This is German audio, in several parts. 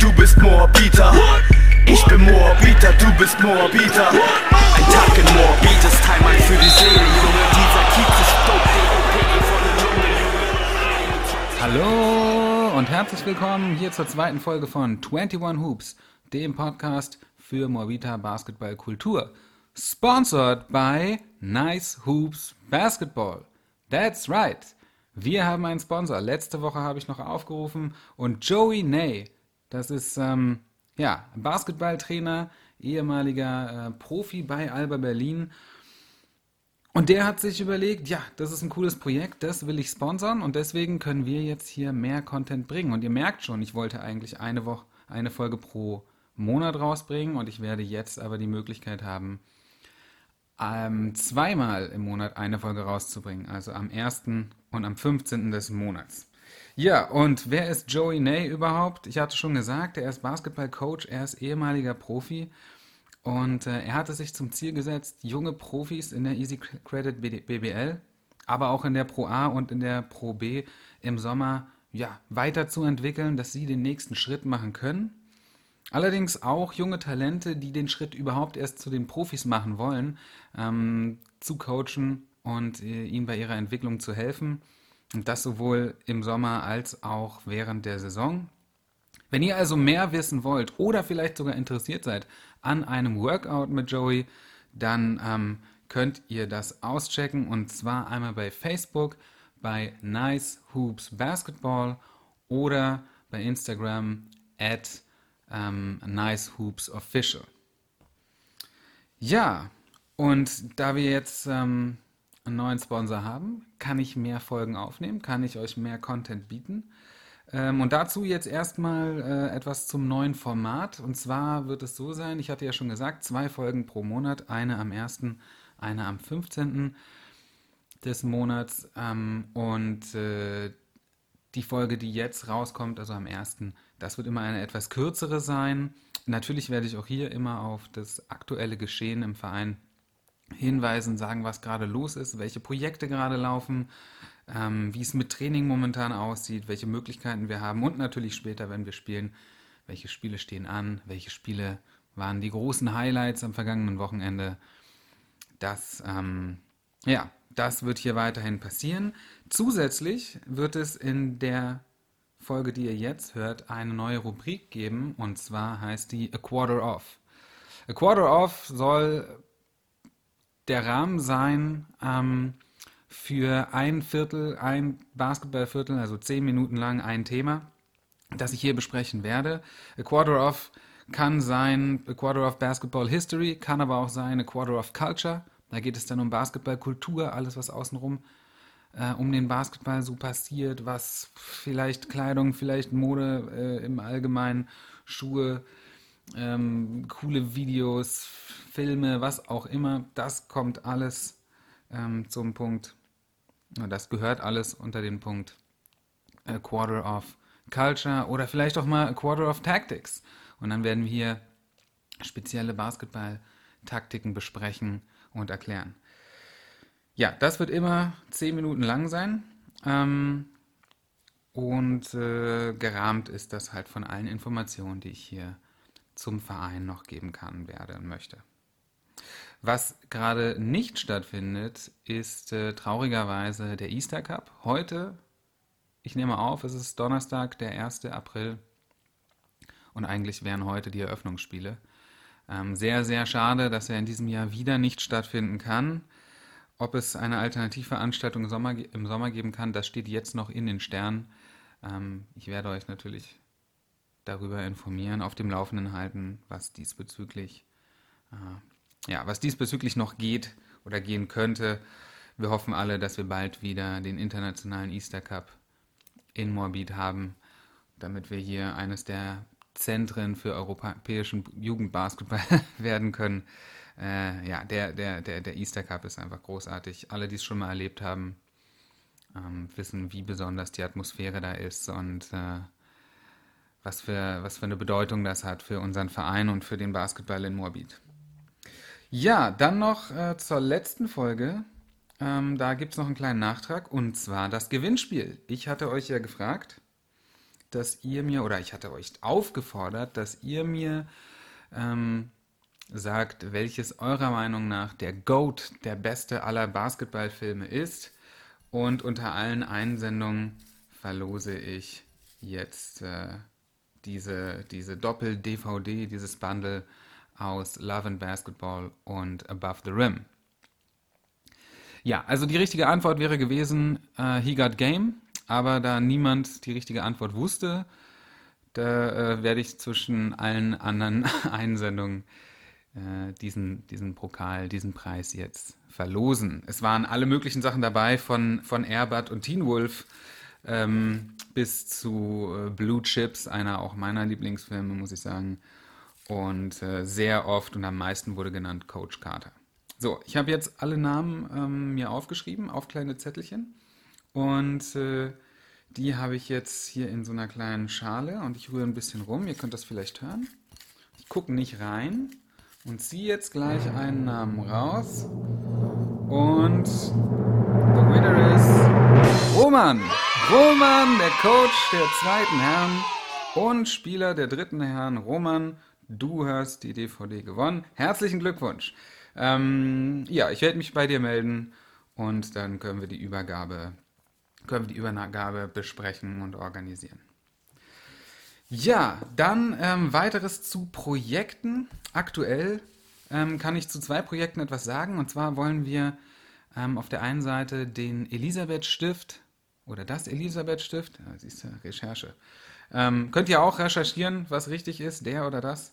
du bist Moabiter. Ich bin Moabiter, du bist Moabiter. Ein Tag in Moabit ist Heimat für die Seele, Junge. Dieser Kiez ist dope, Hallo und herzlich willkommen hier zur zweiten Folge von 21 Hoops, dem Podcast für Moabiter Basketballkultur. Sponsored by Nice Hoops Basketball. That's right. Wir haben einen Sponsor. Letzte Woche habe ich noch aufgerufen und Joey Ney, das ist ähm, ja Basketballtrainer, ehemaliger äh, Profi bei Alba Berlin. Und der hat sich überlegt, ja, das ist ein cooles Projekt, das will ich sponsern und deswegen können wir jetzt hier mehr Content bringen. Und ihr merkt schon, ich wollte eigentlich eine Woche, eine Folge pro Monat rausbringen und ich werde jetzt aber die Möglichkeit haben, ähm, zweimal im Monat eine Folge rauszubringen, also am 1. und am 15. des Monats. Ja, und wer ist Joey Ney überhaupt? Ich hatte schon gesagt, er ist Basketballcoach, er ist ehemaliger Profi und äh, er hatte sich zum Ziel gesetzt, junge Profis in der Easy Credit BBL, aber auch in der Pro A und in der Pro B im Sommer ja, weiterzuentwickeln, dass sie den nächsten Schritt machen können Allerdings auch junge Talente, die den Schritt überhaupt erst zu den Profis machen wollen, ähm, zu coachen und äh, ihnen bei ihrer Entwicklung zu helfen. Und das sowohl im Sommer als auch während der Saison. Wenn ihr also mehr wissen wollt oder vielleicht sogar interessiert seid an einem Workout mit Joey, dann ähm, könnt ihr das auschecken und zwar einmal bei Facebook bei Nice Hoops Basketball oder bei Instagram at ähm, Nice Hoops Official. Ja, und da wir jetzt ähm, einen neuen Sponsor haben, kann ich mehr Folgen aufnehmen, kann ich euch mehr Content bieten. Ähm, und dazu jetzt erstmal äh, etwas zum neuen Format. Und zwar wird es so sein, ich hatte ja schon gesagt, zwei Folgen pro Monat, eine am 1., eine am 15. des Monats. Ähm, und äh, die Folge, die jetzt rauskommt, also am 1., das wird immer eine etwas kürzere sein. Natürlich werde ich auch hier immer auf das aktuelle Geschehen im Verein hinweisen, sagen, was gerade los ist, welche Projekte gerade laufen, ähm, wie es mit Training momentan aussieht, welche Möglichkeiten wir haben und natürlich später, wenn wir spielen, welche Spiele stehen an, welche Spiele waren die großen Highlights am vergangenen Wochenende. Das, ähm, ja, das wird hier weiterhin passieren. Zusätzlich wird es in der Folge, die ihr jetzt hört, eine neue Rubrik geben und zwar heißt die A Quarter Off. A Quarter Off soll der Rahmen sein ähm, für ein Viertel, ein Basketballviertel, also zehn Minuten lang ein Thema, das ich hier besprechen werde. A Quarter Off kann sein A Quarter of Basketball History, kann aber auch sein A Quarter of Culture. Da geht es dann um Basketballkultur, alles was außenrum äh, um den Basketball so passiert, was vielleicht Kleidung, vielleicht Mode äh, im Allgemeinen, Schuhe, ähm, coole Videos, Filme, was auch immer, das kommt alles ähm, zum Punkt, das gehört alles unter den Punkt A Quarter of Culture oder vielleicht auch mal A Quarter of Tactics. Und dann werden wir hier spezielle Basketball-Taktiken besprechen und erklären. Ja, das wird immer zehn Minuten lang sein. Ähm, und äh, gerahmt ist das halt von allen Informationen, die ich hier zum Verein noch geben kann, werde und möchte. Was gerade nicht stattfindet, ist äh, traurigerweise der Easter Cup. Heute, ich nehme auf, es ist Donnerstag, der 1. April. Und eigentlich wären heute die Eröffnungsspiele. Ähm, sehr, sehr schade, dass er in diesem Jahr wieder nicht stattfinden kann. Ob es eine Alternativveranstaltung im Sommer, im Sommer geben kann, das steht jetzt noch in den Sternen. Ähm, ich werde euch natürlich darüber informieren, auf dem Laufenden halten, was diesbezüglich, äh, ja, was diesbezüglich noch geht oder gehen könnte. Wir hoffen alle, dass wir bald wieder den internationalen Easter Cup in Morbid haben, damit wir hier eines der Zentren für europäischen Jugendbasketball werden können. Äh, ja, der, der, der, der Easter Cup ist einfach großartig. Alle, die es schon mal erlebt haben, ähm, wissen, wie besonders die Atmosphäre da ist und äh, was, für, was für eine Bedeutung das hat für unseren Verein und für den Basketball in Moabit. Ja, dann noch äh, zur letzten Folge. Ähm, da gibt es noch einen kleinen Nachtrag und zwar das Gewinnspiel. Ich hatte euch ja gefragt, dass ihr mir, oder ich hatte euch aufgefordert, dass ihr mir ähm, sagt, welches eurer Meinung nach der GOAT, der beste aller Basketballfilme ist. Und unter allen Einsendungen verlose ich jetzt äh, diese, diese Doppel-DVD, dieses Bundle aus Love and Basketball und Above the Rim. Ja, also die richtige Antwort wäre gewesen, äh, He Got Game, aber da niemand die richtige Antwort wusste, da äh, werde ich zwischen allen anderen Einsendungen äh, diesen, diesen Pokal, diesen Preis jetzt verlosen. Es waren alle möglichen Sachen dabei, von, von Airbud und Teen Wolf ähm, bis zu äh, Blue Chips, einer auch meiner Lieblingsfilme, muss ich sagen. Und äh, sehr oft und am meisten wurde genannt Coach Carter. So, ich habe jetzt alle Namen ähm, mir aufgeschrieben auf kleine Zettelchen. Und äh, die habe ich jetzt hier in so einer kleinen Schale und ich rühre ein bisschen rum. Ihr könnt das vielleicht hören. Ich gucke nicht rein und ziehe jetzt gleich einen Namen raus. Und the winner is Roman. Roman, der Coach der zweiten Herren und Spieler der dritten Herren. Roman, du hast die DVD gewonnen. Herzlichen Glückwunsch. Ähm, ja, ich werde mich bei dir melden und dann können wir die Übergabe können wir die Übergabe besprechen und organisieren. Ja, dann ähm, weiteres zu Projekten. Aktuell ähm, kann ich zu zwei Projekten etwas sagen. Und zwar wollen wir ähm, auf der einen Seite den Elisabeth Stift oder das Elisabeth Stift, ja, siehst du, Recherche. Ähm, könnt ihr auch recherchieren, was richtig ist, der oder das,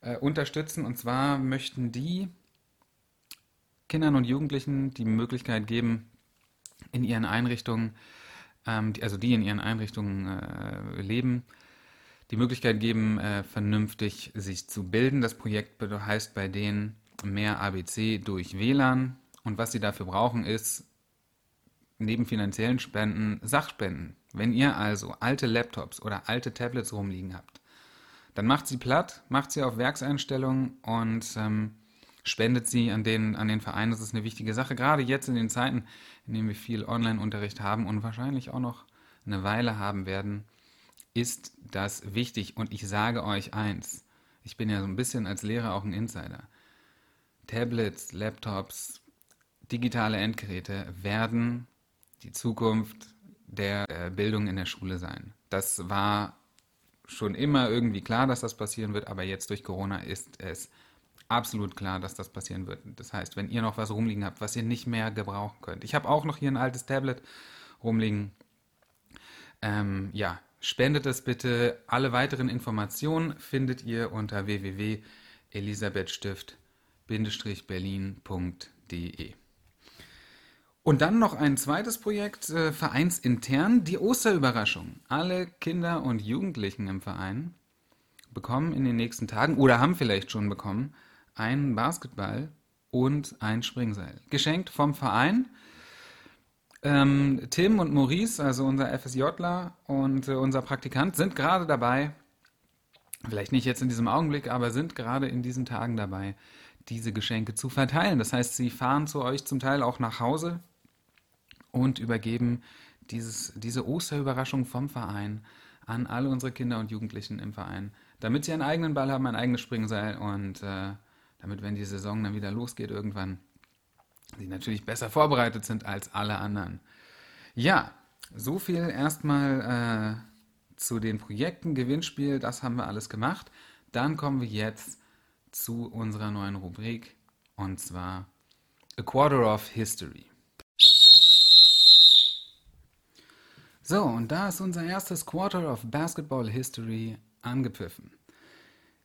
äh, unterstützen. Und zwar möchten die Kindern und Jugendlichen die Möglichkeit geben, in ihren Einrichtungen, ähm, die, also die in ihren Einrichtungen äh, leben, die Möglichkeit geben, äh, vernünftig sich zu bilden. Das Projekt heißt bei denen mehr ABC durch WLAN. Und was sie dafür brauchen, ist neben finanziellen Spenden Sachspenden. Wenn ihr also alte Laptops oder alte Tablets rumliegen habt, dann macht sie platt, macht sie auf Werkseinstellungen und ähm, spendet sie an den, an den Verein. Das ist eine wichtige Sache, gerade jetzt in den Zeiten, in denen wir viel Online-Unterricht haben und wahrscheinlich auch noch eine Weile haben werden, ist das wichtig. Und ich sage euch eins, ich bin ja so ein bisschen als Lehrer auch ein Insider. Tablets, Laptops, digitale Endgeräte werden die Zukunft der Bildung in der Schule sein. Das war schon immer irgendwie klar, dass das passieren wird, aber jetzt durch Corona ist es absolut klar, dass das passieren wird. Das heißt, wenn ihr noch was rumliegen habt, was ihr nicht mehr gebrauchen könnt. Ich habe auch noch hier ein altes Tablet rumliegen. Ähm, ja, spendet es bitte. Alle weiteren Informationen findet ihr unter www.elisabethstift-berlin.de. Und dann noch ein zweites Projekt, äh, vereinsintern, die Osterüberraschung. Alle Kinder und Jugendlichen im Verein bekommen in den nächsten Tagen oder haben vielleicht schon bekommen ein Basketball und ein Springseil. Geschenkt vom Verein. Ähm, Tim und Maurice, also unser FSJler und äh, unser Praktikant, sind gerade dabei, vielleicht nicht jetzt in diesem Augenblick, aber sind gerade in diesen Tagen dabei, diese Geschenke zu verteilen. Das heißt, sie fahren zu euch zum Teil auch nach Hause und übergeben dieses, diese Osterüberraschung vom Verein an alle unsere Kinder und Jugendlichen im Verein, damit sie einen eigenen Ball haben, ein eigenes Springseil und äh, damit, wenn die Saison dann wieder losgeht, irgendwann sie natürlich besser vorbereitet sind als alle anderen. Ja, so viel erstmal äh, zu den Projekten, Gewinnspiel, das haben wir alles gemacht. Dann kommen wir jetzt zu unserer neuen Rubrik und zwar A Quarter of History. So, und da ist unser erstes Quarter of Basketball History angepfiffen.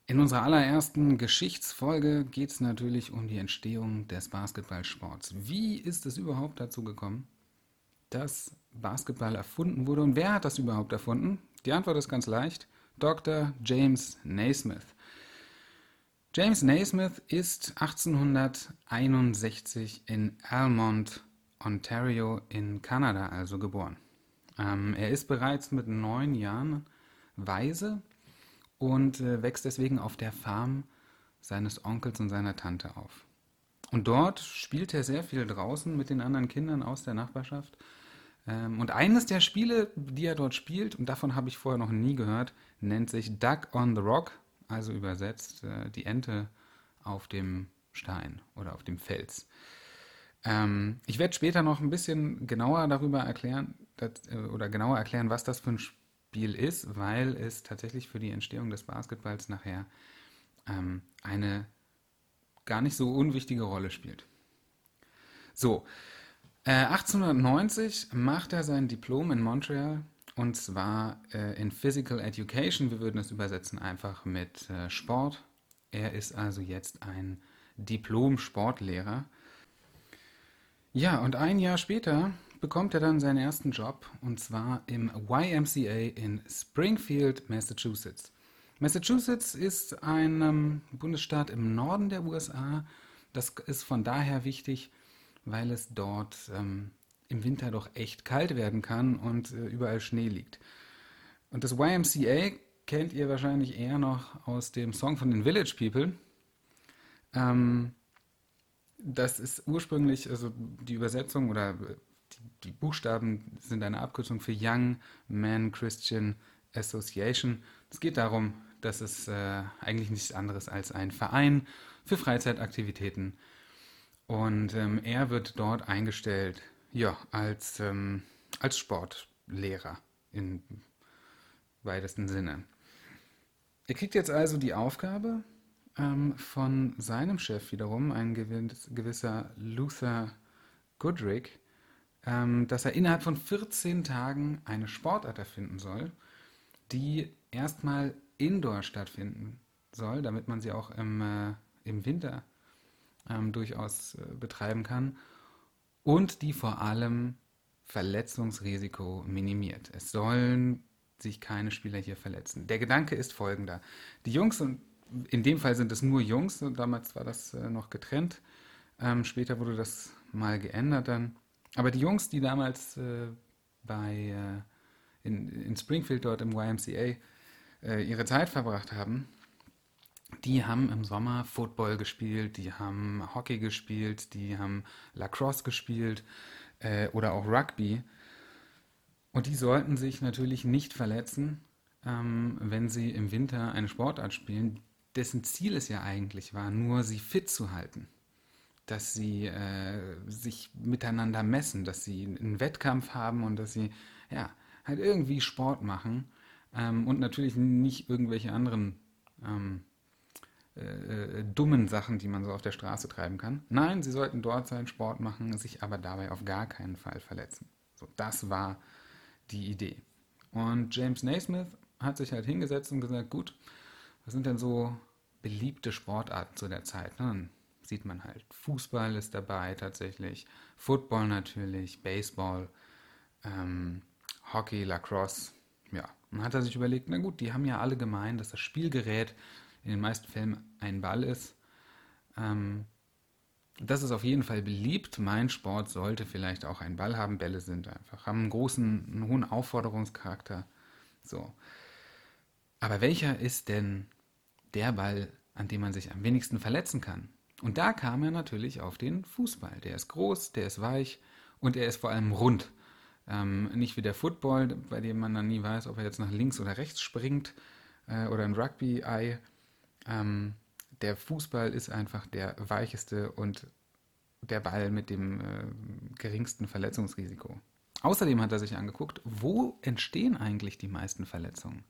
In unserer allerersten Geschichtsfolge geht es natürlich um die Entstehung des Basketballsports. Wie ist es überhaupt dazu gekommen, dass Basketball erfunden wurde und wer hat das überhaupt erfunden? Die Antwort ist ganz leicht. Dr. James Naismith. James Naismith ist 1861 in Almont, Ontario in Kanada also geboren. Ähm, er ist bereits mit neun Jahren weise und äh, wächst deswegen auf der Farm seines Onkels und seiner Tante auf. Und dort spielt er sehr viel draußen mit den anderen Kindern aus der Nachbarschaft. Ähm, und eines der Spiele, die er dort spielt, und davon habe ich vorher noch nie gehört, nennt sich Duck on the Rock, also übersetzt äh, die Ente auf dem Stein oder auf dem Fels. Ähm, ich werde später noch ein bisschen genauer darüber erklären das, äh, oder genauer erklären, was das für ein Spiel ist, weil es tatsächlich für die Entstehung des Basketballs nachher ähm, eine gar nicht so unwichtige Rolle spielt. So, äh, 1890 macht er sein Diplom in Montreal und zwar äh, in Physical Education. Wir würden es übersetzen einfach mit äh, Sport. Er ist also jetzt ein Diplom-Sportlehrer. Ja, und ein Jahr später bekommt er dann seinen ersten Job und zwar im YMCA in Springfield, Massachusetts. Massachusetts ist ein ähm, Bundesstaat im Norden der USA. Das ist von daher wichtig, weil es dort ähm, im Winter doch echt kalt werden kann und äh, überall Schnee liegt. Und das YMCA kennt ihr wahrscheinlich eher noch aus dem Song von den Village People. Ähm, das ist ursprünglich, also die Übersetzung oder die, die, Buchstaben sind eine Abkürzung für Young Man Christian Association. Es geht darum, dass es äh, eigentlich nichts anderes als ein Verein für Freizeitaktivitäten. Und ähm, er wird dort eingestellt, ja, als, ähm, als Sportlehrer im weitesten Sinne. Er kriegt jetzt also die Aufgabe von seinem Chef wiederum, ein gewisser Luther Goodrick, ähm, dass er innerhalb von 14 Tagen eine Sportart erfinden soll, die erstmal indoor stattfinden soll, damit man sie auch im, äh, im Winter ähm, durchaus äh, betreiben kann und die vor allem Verletzungsrisiko minimiert. Es sollen sich keine Spieler hier verletzen. Der Gedanke ist folgender. Die Jungs, und in dem Fall sind es nur Jungs, damals war das äh, noch getrennt, ähm, später wurde das mal geändert dann. Aber die Jungs, die damals äh, bei, äh, in, in, Springfield dort im YMCA äh, ihre Zeit verbracht haben, die haben im Sommer Football gespielt, die haben Hockey gespielt, die haben Lacrosse gespielt äh, oder auch Rugby. Und die sollten sich natürlich nicht verletzen, ähm, wenn sie im Winter eine Sportart spielen, dessen Ziel es ja eigentlich war, nur sie fit zu halten. Dass sie äh, sich miteinander messen, dass sie einen Wettkampf haben und dass sie ja, halt irgendwie Sport machen ähm, und natürlich nicht irgendwelche anderen ähm, äh, äh, dummen Sachen, die man so auf der Straße treiben kann. Nein, sie sollten dort sein, Sport machen, sich aber dabei auf gar keinen Fall verletzen. So, das war die Idee. Und James Naismith hat sich halt hingesetzt und gesagt, gut, was sind denn so beliebte Sportarten zu der Zeit? Ne? Dann sieht man halt, Fußball ist dabei tatsächlich, Football natürlich, Baseball, ähm, Hockey, Lacrosse. Ja, dann hat er sich überlegt, na gut, die haben ja alle gemein, dass das Spielgerät in den meisten Fällen ein Ball ist. Ähm, das ist auf jeden Fall beliebt. Mein Sport sollte vielleicht auch einen Ball haben. Bälle sind einfach, haben einen großen, einen hohen Aufforderungscharakter. So. Aber welcher ist denn der Ball, an dem man sich am wenigsten verletzen kann? Und da kam er natürlich auf den Fußball. Der ist groß, der ist weich und er ist vor allem rund. Ähm, nicht wie der Football, bei dem man dann nie weiß, ob er jetzt nach links oder rechts springt äh, oder ein Rugby-Ei. Ähm, der Fußball ist einfach der weicheste und der Ball mit dem äh, geringsten Verletzungsrisiko. Außerdem hat er sich angeguckt, wo entstehen eigentlich die meisten Verletzungen.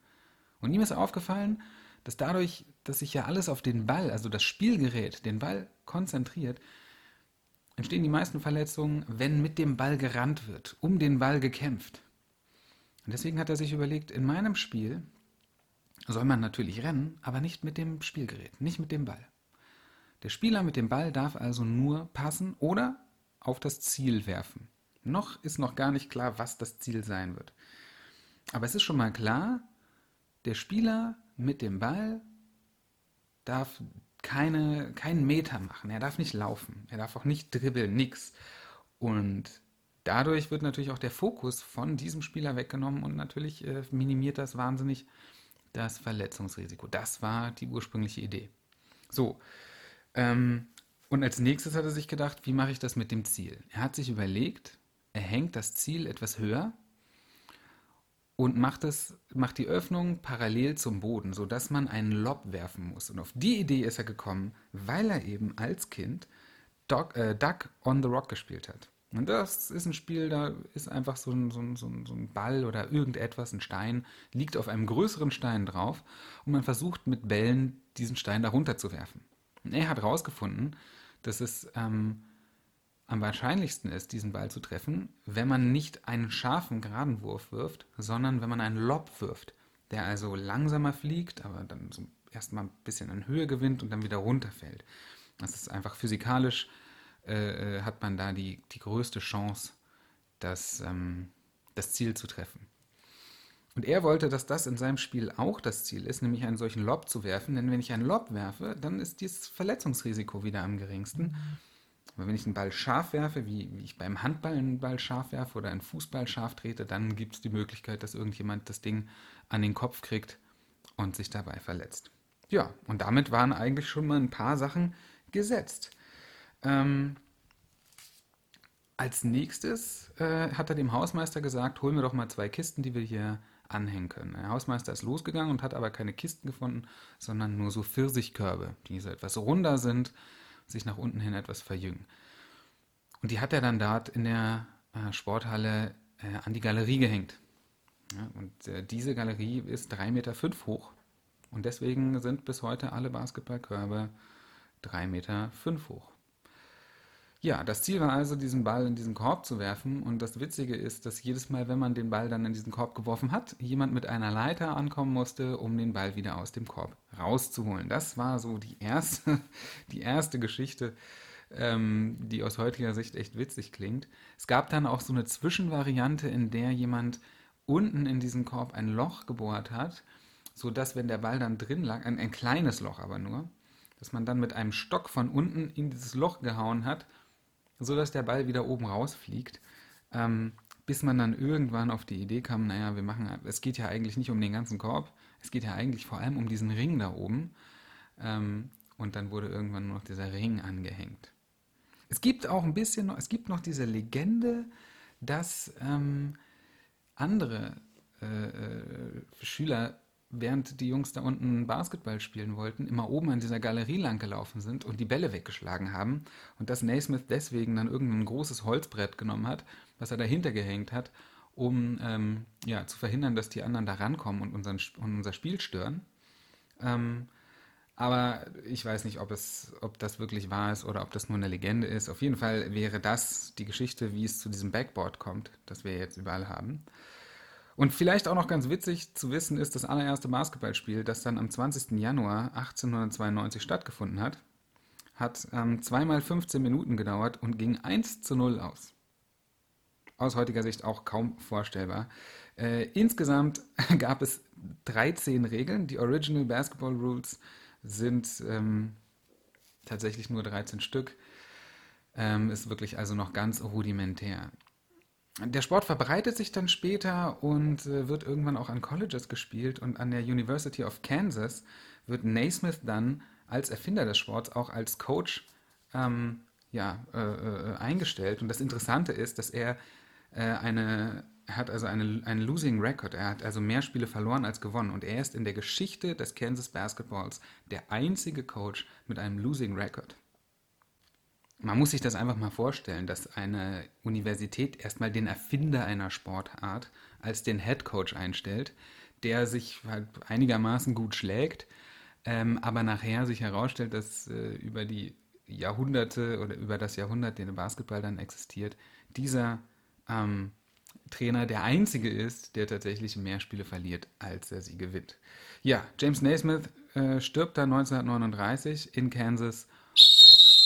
Und ihm ist aufgefallen, dass dadurch, dass sich ja alles auf den Ball, also das Spielgerät, den Ball konzentriert, entstehen die meisten Verletzungen, wenn mit dem Ball gerannt wird, um den Ball gekämpft. Und deswegen hat er sich überlegt, in meinem Spiel soll man natürlich rennen, aber nicht mit dem Spielgerät, nicht mit dem Ball. Der Spieler mit dem Ball darf also nur passen oder auf das Ziel werfen. Noch ist noch gar nicht klar, was das Ziel sein wird. Aber es ist schon mal klar, der Spieler mit dem Ball darf keine, keinen Meter machen. Er darf nicht laufen. Er darf auch nicht dribbeln, nix. Und dadurch wird natürlich auch der Fokus von diesem Spieler weggenommen und natürlich äh, minimiert das wahnsinnig das Verletzungsrisiko. Das war die ursprüngliche Idee. So, ähm, und als nächstes hat er sich gedacht, wie mache ich das mit dem Ziel? Er hat sich überlegt, er hängt das Ziel etwas höher und macht, es, macht die Öffnung parallel zum Boden, sodass man einen Lob werfen muss. Und auf die Idee ist er gekommen, weil er eben als Kind Doc, äh, Duck on the Rock gespielt hat. Und das ist ein Spiel, da ist einfach so ein, so, ein, so, ein, Ball oder irgendetwas, ein Stein, liegt auf einem größeren Stein drauf und man versucht mit Bällen diesen Stein darunter zu werfen. Und er hat herausgefunden, dass es ähm, am wahrscheinlichsten ist, diesen Ball zu treffen, wenn man nicht einen scharfen, geraden Wurf wirft, sondern wenn man einen Lob wirft, der also langsamer fliegt, aber dann so erstmal ein bisschen an Höhe gewinnt und dann wieder runterfällt. Das ist einfach physikalisch, äh, äh, hat man da die, die größte Chance, das, ähm, das Ziel zu treffen. Und er wollte, dass das in seinem Spiel auch das Ziel ist, nämlich einen solchen Lob zu werfen. Denn wenn ich einen Lob werfe, dann ist dieses Verletzungsrisiko wieder am geringsten. Mhm. Aber wenn ich einen Ball scharf werfe, wie, wie ich beim Handball einen Ball scharf werfe oder einen Fußball scharf trete, dann gibt es die Möglichkeit, dass irgendjemand das Ding an den Kopf kriegt und sich dabei verletzt. Ja, und damit waren eigentlich schon mal ein paar Sachen gesetzt. Ähm, als nächstes äh, hat er dem Hausmeister gesagt, hol mir doch mal zwei Kisten, die wir hier anhängen können. Der Hausmeister ist losgegangen und hat aber keine Kisten gefunden, sondern nur so Pfirsichkörbe, die so etwas runder sind sich nach unten hin etwas verjüngen. Und die hat er dann dort in der äh, Sporthalle äh, an die Galerie gehängt. Ja, und äh, diese Galerie ist 3,5 Meter fünf hoch. Und deswegen sind bis heute alle Basketballkörbe 3,5 Meter fünf hoch. Ja, das Ziel war also, diesen Ball in diesen Korb zu werfen. Und das Witzige ist, dass jedes Mal, wenn man den Ball dann in diesen Korb geworfen hat, jemand mit einer Leiter ankommen musste, um den Ball wieder aus dem Korb rauszuholen. Das war so die erste, die erste Geschichte, ähm, die aus heutiger Sicht echt witzig klingt. Es gab dann auch so eine Zwischenvariante, in der jemand unten in diesen Korb ein Loch gebohrt hat, sodass, wenn der Ball dann drin lag, ein, ein kleines Loch aber nur, dass man dann mit einem Stock von unten in dieses Loch gehauen hat so dass der Ball wieder oben rausfliegt. Ähm, bis man dann irgendwann auf die Idee kam, naja, wir machen, es geht ja eigentlich nicht um den ganzen Korb, es geht ja eigentlich vor allem um diesen Ring da oben. Ähm, und dann wurde irgendwann nur noch dieser Ring angehängt. Es gibt auch ein bisschen noch, es gibt noch diese Legende, dass ähm, andere äh, äh, Schüler während die Jungs da unten Basketball spielen wollten, immer oben an dieser Galerie lang gelaufen sind und die Bälle weggeschlagen haben und dass Naismith deswegen dann irgendein großes Holzbrett genommen hat, was er dahinter gehängt hat, um ähm, ja, zu verhindern, dass die anderen da rankommen und, unseren, und unser Spiel stören. Ähm, aber ich weiß nicht, ob, es, ob das wirklich wahr ist oder ob das nur eine Legende ist. Auf jeden Fall wäre das die Geschichte, wie es zu diesem Backboard kommt, das wir jetzt überall haben. Und vielleicht auch noch ganz witzig zu wissen ist, das allererste Basketballspiel, das dann am 20. Januar 1892 stattgefunden hat, hat ähm, zweimal 15 Minuten gedauert und ging 1 zu 0 aus. Aus heutiger Sicht auch kaum vorstellbar. Äh, insgesamt gab es 13 Regeln. Die Original Basketball Rules sind ähm, tatsächlich nur 13 Stück. Ähm, ist wirklich also noch ganz rudimentär. Der Sport verbreitet sich dann später und äh, wird irgendwann auch an Colleges gespielt und an der University of Kansas wird Naismith dann als Erfinder des Sports auch als Coach ähm, ja, äh, äh, eingestellt. Und das Interessante ist, dass er äh, eine, er hat also eine, einen Losing Record. Er hat also mehr Spiele verloren als gewonnen. Und er ist in der Geschichte des Kansas Basketballs der einzige Coach mit einem Losing Record man muss sich das einfach mal vorstellen, dass eine Universität erstmal den Erfinder einer Sportart als den Head Coach einstellt, der sich halt einigermaßen gut schlägt, ähm, aber nachher sich herausstellt, dass äh, über die Jahrhunderte oder über das Jahrhundert, den Basketball dann existiert, dieser ähm, Trainer der einzige ist, der tatsächlich mehr Spiele verliert, als er sie gewinnt. Ja, James Naismith äh, stirbt dann 1939 in Kansas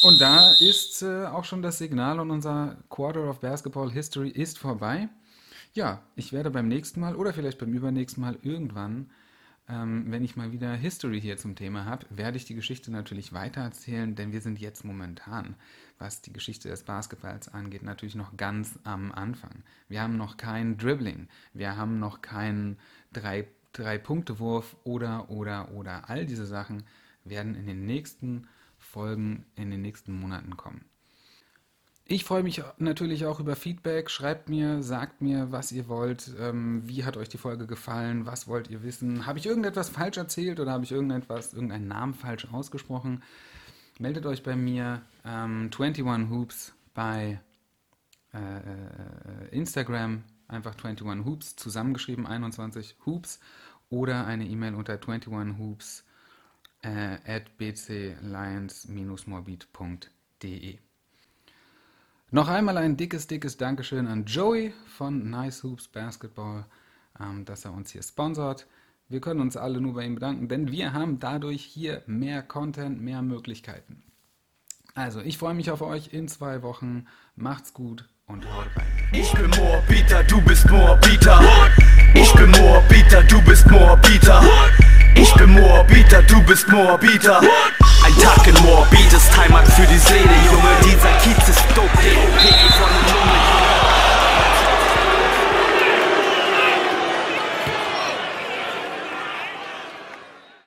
und da ist äh, auch schon das Signal und unser Quarter of Basketball History ist vorbei. Ja, ich werde beim nächsten Mal oder vielleicht beim übernächsten Mal irgendwann, ähm, wenn ich mal wieder History hier zum Thema habe, werde ich die Geschichte natürlich weitererzählen, denn wir sind jetzt momentan, was die Geschichte des Basketballs angeht, natürlich noch ganz am Anfang. Wir haben noch kein Dribbling, wir haben noch keinen drei, drei Punkte Wurf oder oder oder all diese Sachen werden in den nächsten Folgen in den nächsten Monaten kommen. Ich freue mich natürlich auch über Feedback. Schreibt mir, sagt mir, was ihr wollt. Ähm, wie hat euch die Folge gefallen? Was wollt ihr wissen? Habe ich irgendetwas falsch erzählt oder habe ich irgendetwas, irgendeinen Namen falsch ausgesprochen? Meldet euch bei mir. Ähm, 21 Hoops bei äh, äh, Instagram. Einfach 21 Hoops zusammengeschrieben, 21 Hoops. Oder eine E-Mail unter 21hoops äh, bclions-morbid.de. Noch einmal ein dickes, dickes Dankeschön an Joey von Nice Hoops Basketball, ähm, dass er uns hier sponsort. Wir können uns alle nur bei ihm bedanken, denn wir haben dadurch hier mehr Content, mehr Möglichkeiten. Also, ich freue mich auf euch in zwei Wochen. Macht's gut und haut rein. Ich bin Moorbieter, du bist Moorbieter. Ich bin Moorbieter, du bist Moorbieter. Ich bin Moabiter, du bist Moabiter. Ein Tag in Moabit ist Heimat für die Seele, Junge Dieser Kiez ist dope, DOP von Lunge